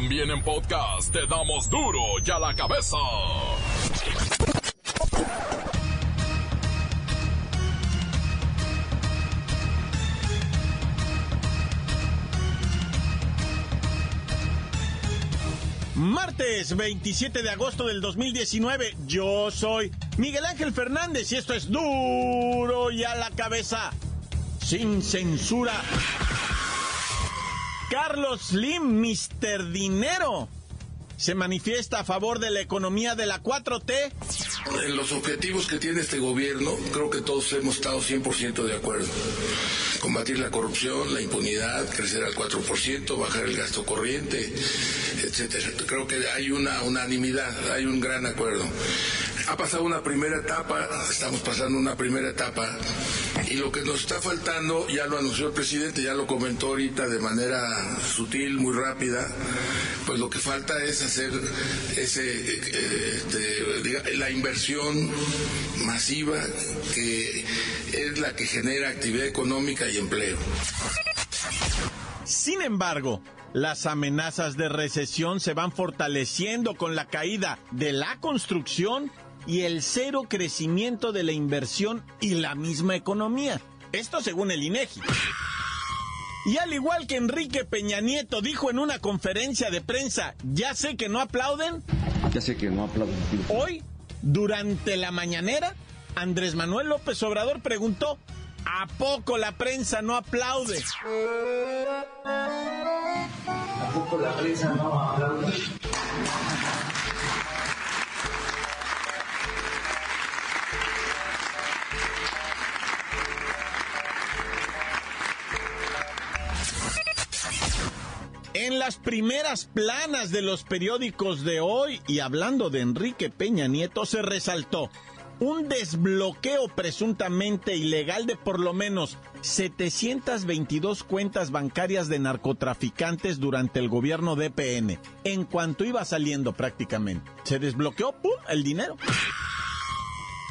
También en podcast te damos duro y a la cabeza. Martes 27 de agosto del 2019, yo soy Miguel Ángel Fernández y esto es duro y a la cabeza, sin censura. Carlos Slim, Mister Dinero, se manifiesta a favor de la economía de la 4T. En los objetivos que tiene este gobierno, creo que todos hemos estado 100% de acuerdo. Combatir la corrupción, la impunidad, crecer al 4%, bajar el gasto corriente, etcétera. Creo que hay una unanimidad, hay un gran acuerdo. Ha pasado una primera etapa, estamos pasando una primera etapa, y lo que nos está faltando, ya lo anunció el presidente, ya lo comentó ahorita de manera sutil, muy rápida, pues lo que falta es hacer ese, este, la inversión masiva que es la que genera actividad económica y empleo. Sin embargo, las amenazas de recesión se van fortaleciendo con la caída de la construcción y el cero crecimiento de la inversión y la misma economía. Esto según el INEGI. Y al igual que Enrique Peña Nieto dijo en una conferencia de prensa, ya sé que no aplauden. Ya sé que no aplauden. Hoy, durante la mañanera, Andrés Manuel López Obrador preguntó, ¿a poco la prensa no aplaude? ¿A poco la prensa no aplaude? En las primeras planas de los periódicos de hoy, y hablando de Enrique Peña Nieto, se resaltó un desbloqueo presuntamente ilegal de por lo menos 722 cuentas bancarias de narcotraficantes durante el gobierno de PN. En cuanto iba saliendo prácticamente, se desbloqueó ¡pum! el dinero.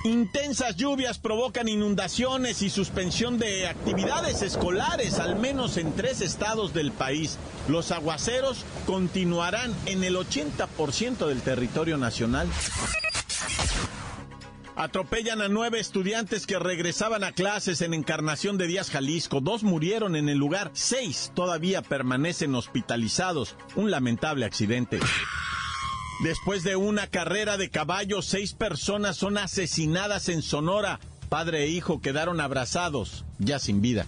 Intensas lluvias provocan inundaciones y suspensión de actividades escolares, al menos en tres estados del país. Los aguaceros continuarán en el 80% del territorio nacional. Atropellan a nueve estudiantes que regresaban a clases en Encarnación de Díaz, Jalisco. Dos murieron en el lugar, seis todavía permanecen hospitalizados. Un lamentable accidente. Después de una carrera de caballos, seis personas son asesinadas en Sonora. Padre e hijo quedaron abrazados, ya sin vida.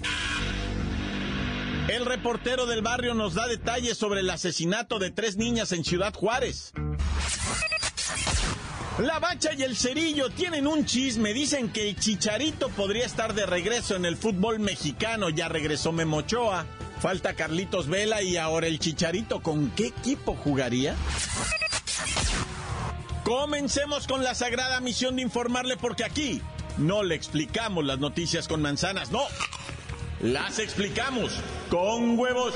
El reportero del barrio nos da detalles sobre el asesinato de tres niñas en Ciudad Juárez. La Bacha y el Cerillo tienen un chisme. Dicen que el Chicharito podría estar de regreso en el fútbol mexicano. Ya regresó Memochoa. Falta Carlitos Vela y ahora el Chicharito. ¿Con qué equipo jugaría? Comencemos con la sagrada misión de informarle porque aquí no le explicamos las noticias con manzanas, no. Las explicamos con huevos.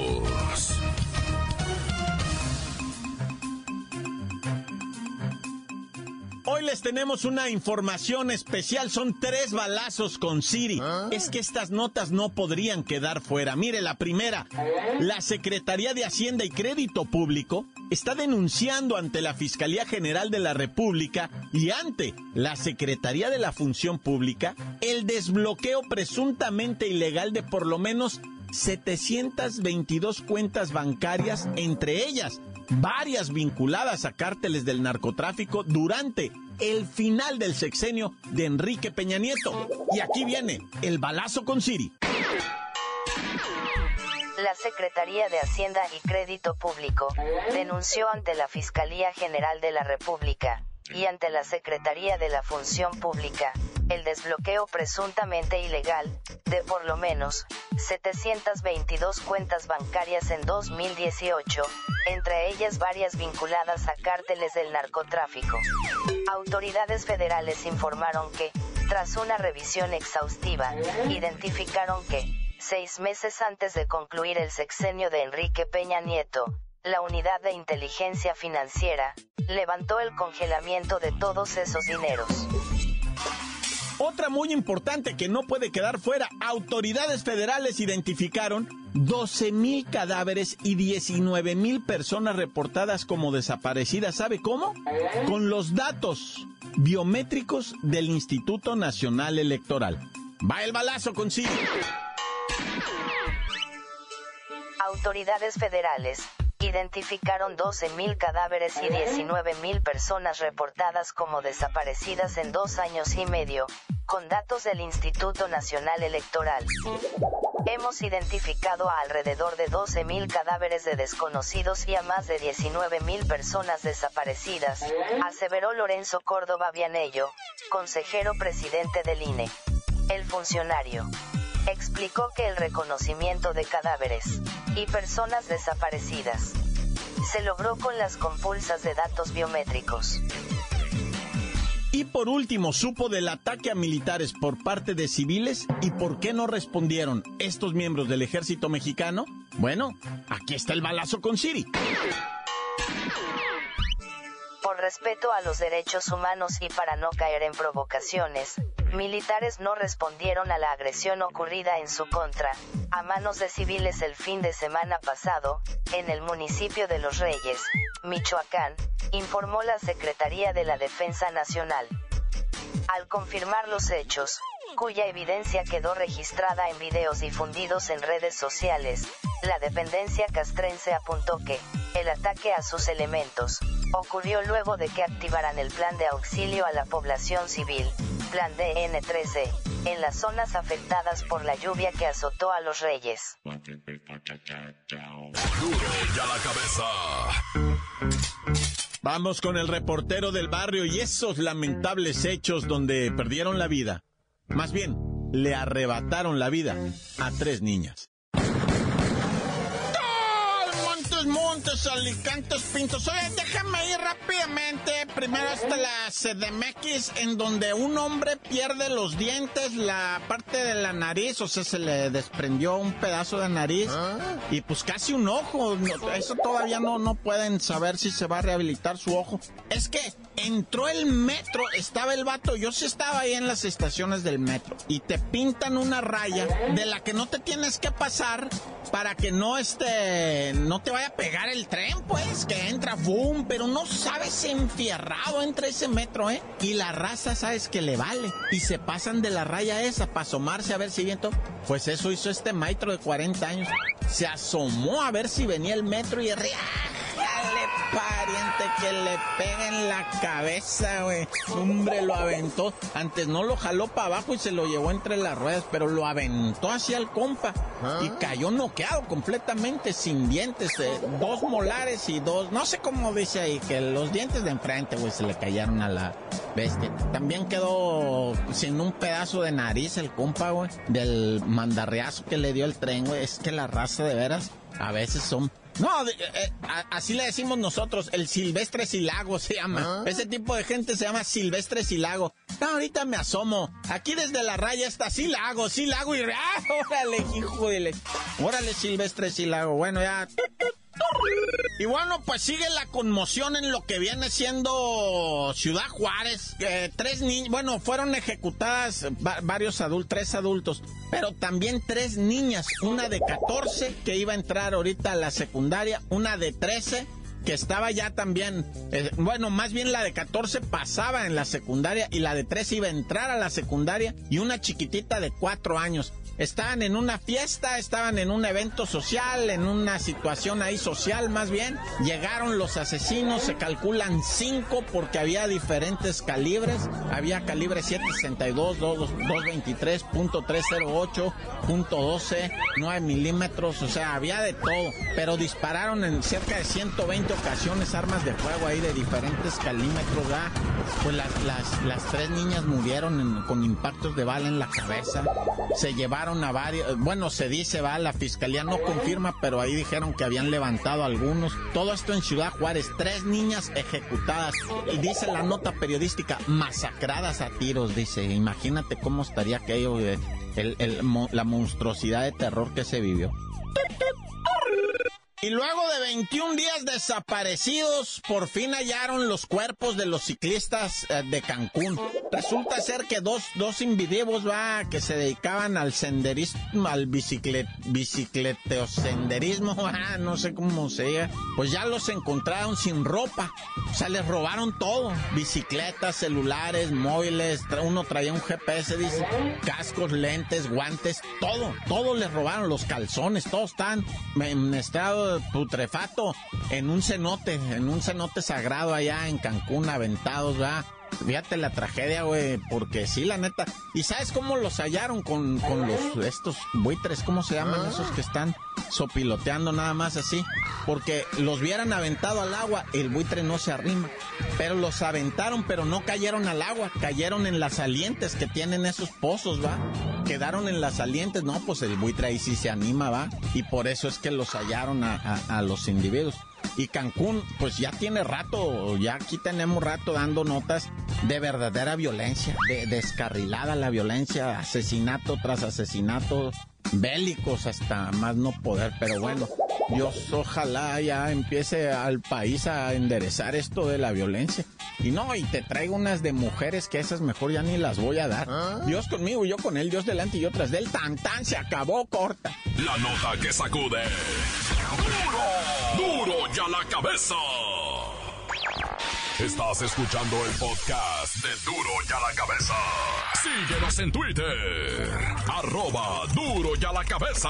Hoy les tenemos una información especial. Son tres balazos con Siri. Es que estas notas no podrían quedar fuera. Mire, la primera. La Secretaría de Hacienda y Crédito Público está denunciando ante la Fiscalía General de la República y ante la Secretaría de la Función Pública el desbloqueo presuntamente ilegal de por lo menos 722 cuentas bancarias, entre ellas varias vinculadas a cárteles del narcotráfico durante el final del sexenio de Enrique Peña Nieto. Y aquí viene el balazo con Siri. La Secretaría de Hacienda y Crédito Público denunció ante la Fiscalía General de la República y ante la Secretaría de la Función Pública el desbloqueo presuntamente ilegal de por lo menos 722 cuentas bancarias en 2018, entre ellas varias vinculadas a cárteles del narcotráfico. Autoridades federales informaron que, tras una revisión exhaustiva, identificaron que, seis meses antes de concluir el sexenio de Enrique Peña Nieto, la unidad de inteligencia financiera, levantó el congelamiento de todos esos dineros. Otra muy importante que no puede quedar fuera, autoridades federales identificaron 12 mil cadáveres y 19 mil personas reportadas como desaparecidas. ¿Sabe cómo? Con los datos biométricos del Instituto Nacional Electoral. Va el balazo con sí. Autoridades federales identificaron 12.000 cadáveres y 19.000 personas reportadas como desaparecidas en dos años y medio, con datos del Instituto Nacional Electoral. Hemos identificado a alrededor de 12.000 cadáveres de desconocidos y a más de 19.000 personas desaparecidas, aseveró Lorenzo Córdoba Vianello, consejero presidente del INE. El funcionario explicó que el reconocimiento de cadáveres y personas desaparecidas se logró con las compulsas de datos biométricos. Y por último, supo del ataque a militares por parte de civiles y por qué no respondieron estos miembros del ejército mexicano. Bueno, aquí está el balazo con Siri. Respeto a los derechos humanos y para no caer en provocaciones, militares no respondieron a la agresión ocurrida en su contra, a manos de civiles el fin de semana pasado, en el municipio de Los Reyes, Michoacán, informó la Secretaría de la Defensa Nacional. Al confirmar los hechos, cuya evidencia quedó registrada en videos difundidos en redes sociales, la dependencia castrense apuntó que, el ataque a sus elementos, ocurrió luego de que activaran el plan de auxilio a la población civil, Plan DN13, en las zonas afectadas por la lluvia que azotó a los reyes. Vamos con el reportero del barrio y esos lamentables hechos donde perdieron la vida. Más bien, le arrebataron la vida a tres niñas. Montes, Alicantes, Pintos. Oye, déjame ir rápidamente. Primero hasta la CDMX, en donde un hombre pierde los dientes, la parte de la nariz, o sea, se le desprendió un pedazo de nariz y pues casi un ojo. Eso todavía no, no pueden saber si se va a rehabilitar su ojo. Es que entró el metro, estaba el vato, yo sí estaba ahí en las estaciones del metro, y te pintan una raya de la que no te tienes que pasar para que no este, no te vaya pegar el tren, pues, que entra, boom, pero no sabes enfierrado entre ese metro, ¿eh? Y la raza, sabes que le vale. Y se pasan de la raya esa para asomarse a ver si viento. Pues eso hizo este maestro de 40 años. Se asomó a ver si venía el metro y ¡Dale, que le pegue en la cabeza, güey. Hombre, lo aventó. Antes no lo jaló para abajo y se lo llevó entre las ruedas, pero lo aventó hacia el compa. Y ah. cayó noqueado completamente, sin dientes. Eh, dos molares y dos, no sé cómo dice ahí, que los dientes de enfrente, güey, se le cayeron a la bestia. También quedó sin un pedazo de nariz el compa, güey, del mandarriazo que le dio el tren, güey. Es que la raza de veras a veces son no, eh, eh, así le decimos nosotros, el silvestre silago se llama. Ah. Ese tipo de gente se llama silvestre silago. ahorita me asomo. Aquí desde la raya está silago, silago y... ¡Ah, órale, hijo de... Órale, silvestre silago. Bueno, ya... Y bueno, pues sigue la conmoción en lo que viene siendo Ciudad Juárez. tres niños, bueno, fueron ejecutadas varios adultos, tres adultos, pero también tres niñas, una de 14 que iba a entrar ahorita a la secundaria, una de 13 que estaba ya también, eh, bueno, más bien la de 14 pasaba en la secundaria y la de 13 iba a entrar a la secundaria y una chiquitita de 4 años. Estaban en una fiesta, estaban en un evento social, en una situación ahí social más bien. Llegaron los asesinos, se calculan cinco porque había diferentes calibres. Había calibre 762, 223, .308, .12, 9 milímetros, o sea, había de todo. Pero dispararon en cerca de 120 ocasiones armas de fuego ahí de diferentes calímetros, Pues las, las, las tres niñas murieron con impactos de bala en la cabeza. Se llevaron a varios, bueno, se dice, va, la fiscalía no confirma, pero ahí dijeron que habían levantado algunos. Todo esto en Ciudad Juárez, tres niñas ejecutadas. Y dice la nota periodística, masacradas a tiros, dice. Imagínate cómo estaría aquello, el, la monstruosidad de terror que se vivió. Y luego de 21 días desaparecidos, por fin hallaron los cuerpos de los ciclistas eh, de Cancún. Resulta ser que dos, dos individuos, va, que se dedicaban al senderismo, al biciclet, bicicleteosenderismo, ah, no sé cómo se llama, pues ya los encontraron sin ropa. O sea, les robaron todo. Bicicletas, celulares, móviles, uno traía un GPS, cascos, lentes, guantes, todo, todo les robaron, los calzones, todos están en putrefato en un cenote, en un cenote sagrado allá en Cancún, aventados, ¿verdad? Fíjate la tragedia, güey, porque sí, la neta. ¿Y sabes cómo los hallaron con, con los, estos buitres? ¿Cómo se llaman esos que están sopiloteando nada más así? Porque los hubieran aventado al agua, el buitre no se arrima. Pero los aventaron, pero no cayeron al agua, cayeron en las salientes que tienen esos pozos, ¿va? Quedaron en las salientes, no, pues el buitre ahí sí se anima, ¿va? Y por eso es que los hallaron a, a los individuos. Y Cancún, pues ya tiene rato, ya aquí tenemos rato dando notas de verdadera violencia, de descarrilada la violencia, asesinato tras asesinato, bélicos hasta más no poder, pero bueno, Dios ojalá ya empiece al país a enderezar esto de la violencia. Y no, y te traigo unas de mujeres que esas mejor ya ni las voy a dar. ¿Ah? Dios conmigo, yo con él, Dios delante y yo tras del tan tan se acabó corta. La nota que sacude. ¡Duro! ¡Duro ya la cabeza! Estás escuchando el podcast de Duro ya la cabeza. Síguenos en Twitter. Arroba Duro ya la cabeza.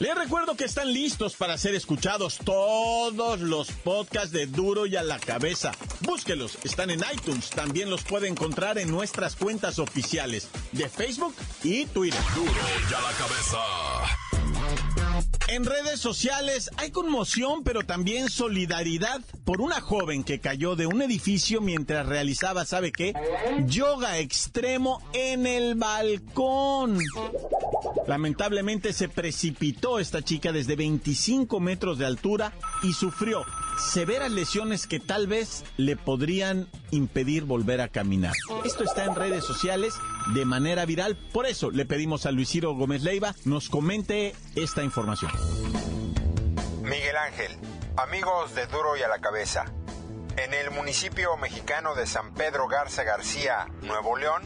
Les recuerdo que están listos para ser escuchados todos los podcasts de Duro y a la cabeza. Búsquelos, están en iTunes. También los puede encontrar en nuestras cuentas oficiales de Facebook y Twitter. Duro y a la cabeza. En redes sociales hay conmoción, pero también solidaridad por una joven que cayó de un edificio mientras realizaba, ¿sabe qué? Yoga extremo en el balcón. Lamentablemente se precipitó esta chica desde 25 metros de altura y sufrió severas lesiones que tal vez le podrían impedir volver a caminar. Esto está en redes sociales de manera viral, por eso le pedimos a Luis Ciro Gómez Leiva nos comente esta información. Miguel Ángel, amigos de Duro y a la Cabeza. En el municipio mexicano de San Pedro Garza García, Nuevo León,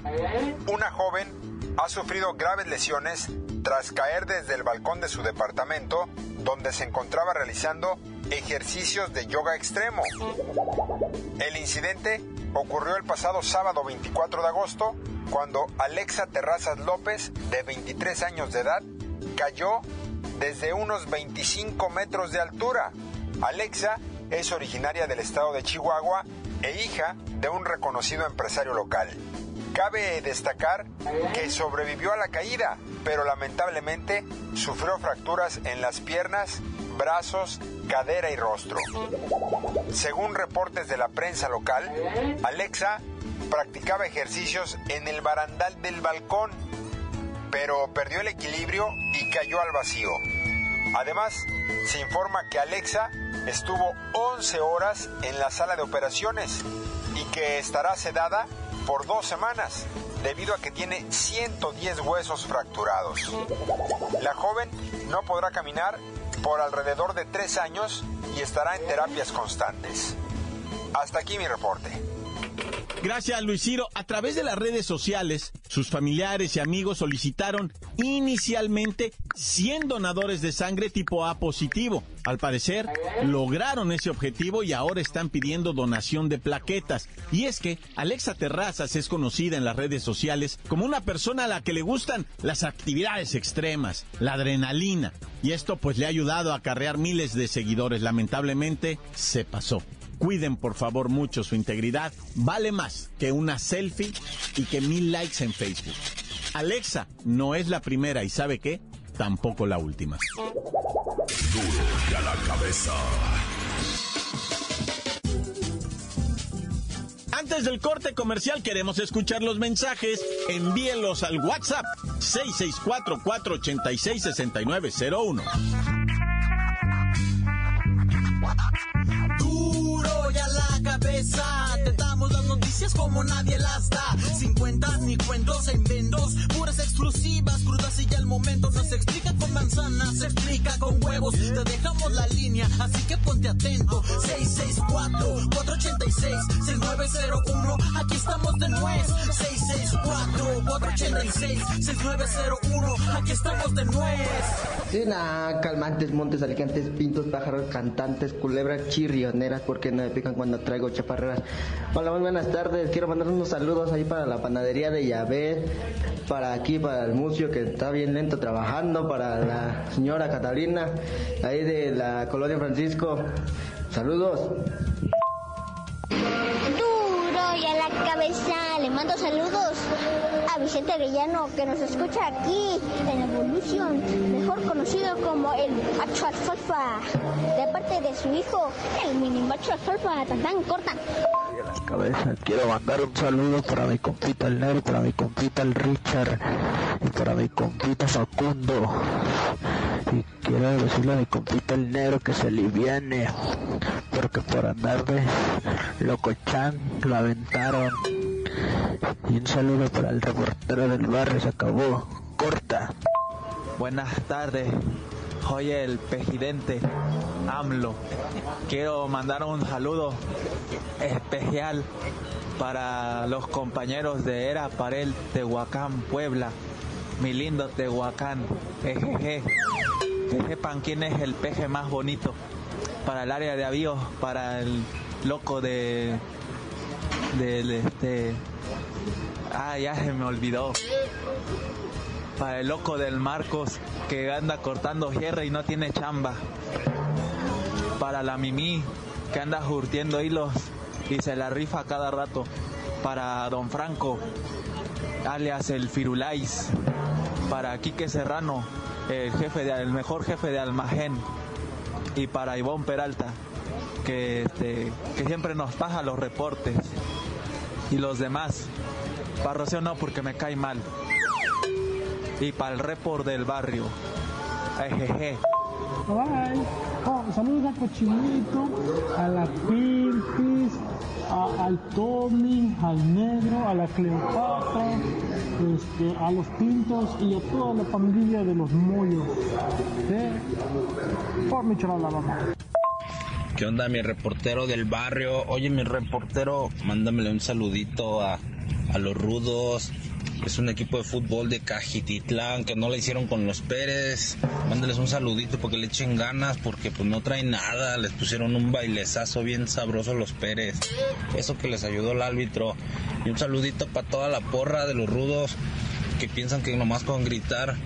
una joven ha sufrido graves lesiones tras caer desde el balcón de su departamento donde se encontraba realizando ejercicios de yoga extremo. El incidente ocurrió el pasado sábado 24 de agosto cuando Alexa Terrazas López, de 23 años de edad, cayó desde unos 25 metros de altura. Alexa es originaria del estado de Chihuahua e hija de un reconocido empresario local. Cabe destacar que sobrevivió a la caída, pero lamentablemente sufrió fracturas en las piernas, brazos, cadera y rostro. Según reportes de la prensa local, Alexa practicaba ejercicios en el barandal del balcón, pero perdió el equilibrio y cayó al vacío. Además, se informa que Alexa estuvo 11 horas en la sala de operaciones y que estará sedada por dos semanas debido a que tiene 110 huesos fracturados. La joven no podrá caminar por alrededor de tres años y estará en terapias constantes. Hasta aquí mi reporte. Gracias, Luis Ciro. A través de las redes sociales, sus familiares y amigos solicitaron inicialmente 100 donadores de sangre tipo A positivo. Al parecer, lograron ese objetivo y ahora están pidiendo donación de plaquetas. Y es que Alexa Terrazas es conocida en las redes sociales como una persona a la que le gustan las actividades extremas, la adrenalina. Y esto pues le ha ayudado a acarrear miles de seguidores. Lamentablemente, se pasó. Cuiden por favor mucho su integridad. Vale más que una selfie y que mil likes en Facebook. Alexa no es la primera y sabe qué, tampoco la última. Duro ya la cabeza. Antes del corte comercial queremos escuchar los mensajes. Envíelos al WhatsApp 664-486-6901. Noticias como nadie las da. Cuentas ni cuentos en vendos, puras exclusivas, crudas y ya el momento no se explica con manzanas, se explica con huevos. Te dejamos la línea, así que ponte atento. 664-486-6901, aquí estamos de nuez. 664-486-6901, aquí estamos de nuez. Cena, calmantes, montes, alicantes, pintos, pájaros, cantantes, culebras, chirrioneras, porque no me pican cuando traigo chaparreras. Hola, muy buenas tardes. Quiero mandar unos saludos ahí para la panadería de Yahvé, para aquí, para el Mucio, que está bien lento trabajando, para la señora Catalina, ahí de la Colonia Francisco. Saludos. Duro y a la cabeza. Le mando saludos a Vicente Arellano que nos escucha aquí en Evolución, mejor conocido como el macho alfalfa, de parte de su hijo, el mini macho alfalfa, tan corta. Quiero mandar un saludo para mi compita el negro, para mi compita el Richard y para mi compita Facundo. Y quiero decirle a mi compita el negro que se liviane, porque por andar de locochan lo aventaron. Y un saludo para el reportero del barrio, se acabó. Corta. Buenas tardes. Soy el presidente AMLO. Quiero mandar un saludo especial para los compañeros de Era Parel, Tehuacán, Puebla. Mi lindo Tehuacán, ejeje. Que sepan quién es el peje más bonito para el área de avíos, para el loco de del este ah ya se me olvidó para el loco del Marcos que anda cortando hierro y no tiene chamba para la Mimi que anda surtiendo hilos y se la rifa cada rato para Don Franco alias el Firulais para Quique Serrano el jefe de, el mejor jefe de almacén y para Ivonne Peralta que, este, que siempre nos pasa los reportes y los demás. Para Rocío no porque me cae mal. Y para el report del barrio. Ejeje. Bye. Oh, saludos a Cochinito, a la Pilpis, a- al Tommy, al Negro, a la Cleopatra, este, a los Pintos y a toda la familia de los Mollos de por Michoacán. ¿Qué onda, mi reportero del barrio? Oye, mi reportero, mándamele un saludito a, a los rudos. Es un equipo de fútbol de Cajititlán que no le hicieron con los Pérez. Mándales un saludito porque le echen ganas porque pues no traen nada. Les pusieron un bailezazo bien sabroso los Pérez. Eso que les ayudó el árbitro. Y un saludito para toda la porra de los rudos que piensan que nomás con gritar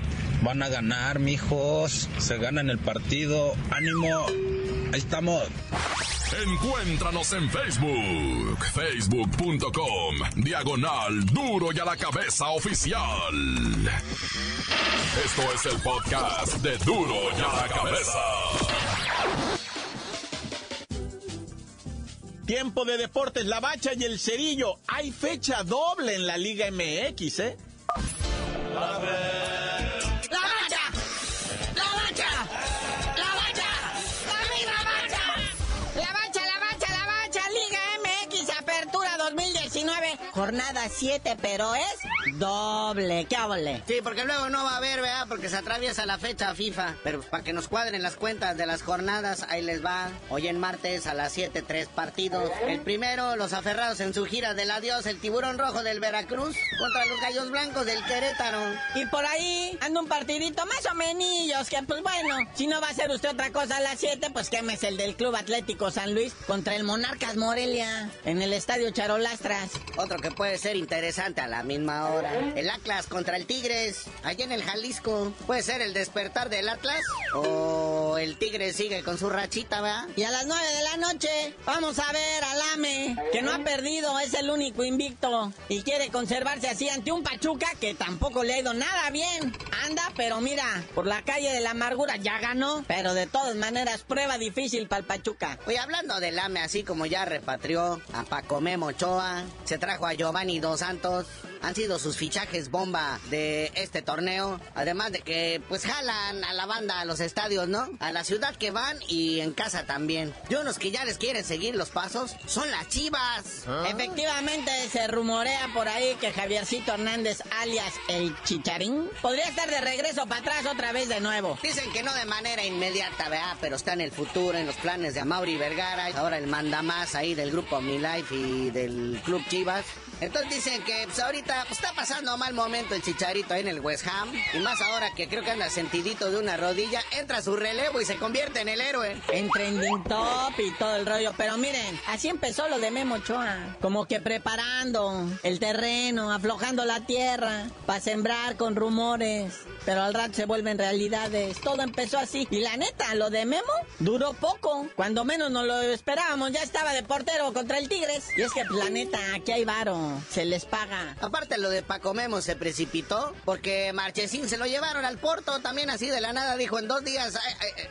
van a ganar, mijos. Se ganan el partido. ¡Ánimo! Ahí estamos. Encuéntranos en Facebook, facebook.com, diagonal duro y a la cabeza oficial. Esto es el podcast de duro y a la cabeza. Tiempo de deportes, la bacha y el cerillo. Hay fecha doble en la Liga MX, ¿eh? ¡La jornada 7, pero es doble, ¿qué hable? Sí, porque luego no va a haber, ¿verdad? Porque se atraviesa la fecha FIFA. Pero para que nos cuadren las cuentas de las jornadas, ahí les va. Hoy en martes a las 7, tres partidos. El primero, los aferrados en su gira del adiós, el tiburón rojo del Veracruz contra los gallos blancos del Querétaro. Y por ahí anda un partidito más o menos, que pues bueno, si no va a hacer usted otra cosa a las 7, pues quémese el del Club Atlético San Luis contra el Monarcas Morelia en el Estadio Charolastras. Otro que puede ser interesante a la misma El Atlas contra el Tigres, allá en el Jalisco. ¿Puede ser el despertar del Atlas? ¿O el Tigres sigue con su rachita, va? Y a las 9 de la noche, vamos a ver al AME, que no ha perdido, es el único invicto. Y quiere conservarse así ante un Pachuca que tampoco le ha ido nada bien. Anda, pero mira, por la calle de la amargura ya ganó, pero de todas maneras, prueba difícil para el Pachuca. Oye, hablando del AME, así como ya repatrió a Paco Memo Ochoa, se trajo a Giovanni Dos Santos, han sido sus fichajes bomba de este torneo. Además de que, pues, jalan a la banda a los estadios, ¿no? A la ciudad que van y en casa también. Y unos que ya les quieren seguir los pasos son las chivas. Efectivamente, se rumorea por ahí que Javiercito Hernández, alias el Chicharín, podría estar de regreso para atrás otra vez de nuevo. Dicen que no de manera inmediata, ¿verdad? Pero está en el futuro, en los planes de Amaury Vergara. Ahora el manda más ahí del grupo Mi Life y del Club Chivas. Entonces dicen que pues, ahorita pues, está pasando mal momento el chicharito ahí en el West Ham. Y más ahora que creo que anda sentidito de una rodilla, entra su relevo y se convierte en el héroe. En trending top y todo el rollo. Pero miren, así empezó lo de Memo Ochoa. Como que preparando el terreno, aflojando la tierra, para sembrar con rumores. Pero al rato se vuelven realidades. Todo empezó así. Y la neta, lo de Memo duró poco. Cuando menos nos lo esperábamos, ya estaba de portero contra el Tigres. Y es que, pues, la neta, aquí hay varo. Se les paga. Aparte lo de Paco Memo se precipitó porque Marchesín se lo llevaron al Porto también así de la nada. Dijo en dos días,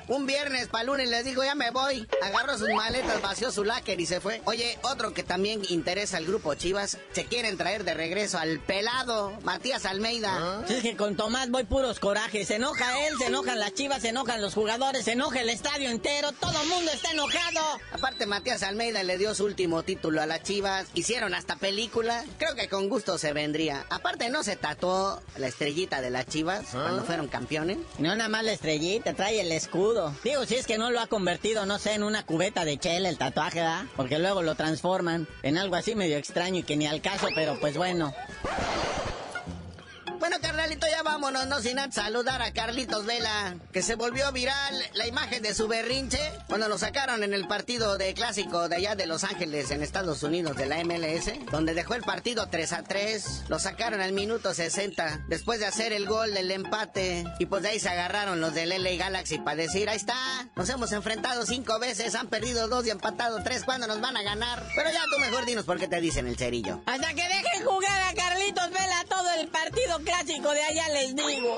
un viernes para lunes les dijo ya me voy. Agarró sus maletas, vació su láquer y se fue. Oye, otro que también interesa al grupo Chivas, se quieren traer de regreso al pelado Matías Almeida. Es que con Tomás voy puros corajes. Se enoja él, se enojan las Chivas, se enojan los jugadores, se enoja el estadio entero. Todo el mundo está enojado. Aparte Matías Almeida le dio su último título a las Chivas. Hicieron hasta película creo que con gusto se vendría. Aparte, ¿no se tatuó la estrellita de las chivas cuando fueron campeones? No, nada más la estrellita, trae el escudo. Digo, si es que no lo ha convertido, no sé, en una cubeta de chela el tatuaje, ¿verdad? Porque luego lo transforman en algo así medio extraño y que ni al caso, pero pues bueno. Bueno, carnalito, ya vámonos, no sin saludar a Carlitos Vela, que se volvió viral la imagen de su berrinche cuando lo sacaron en el partido de clásico de allá de Los Ángeles, en Estados Unidos, de la MLS, donde dejó el partido 3 a 3. Lo sacaron al minuto 60, después de hacer el gol del empate. Y pues de ahí se agarraron los del LA Galaxy para decir, ahí está, nos hemos enfrentado cinco veces, han perdido dos y empatado tres, ¿cuándo nos van a ganar? Pero ya tú mejor dinos por qué te dicen el cerillo. Hasta que dejen jugar a Carlitos Vela todo el partido clásico de allá les digo.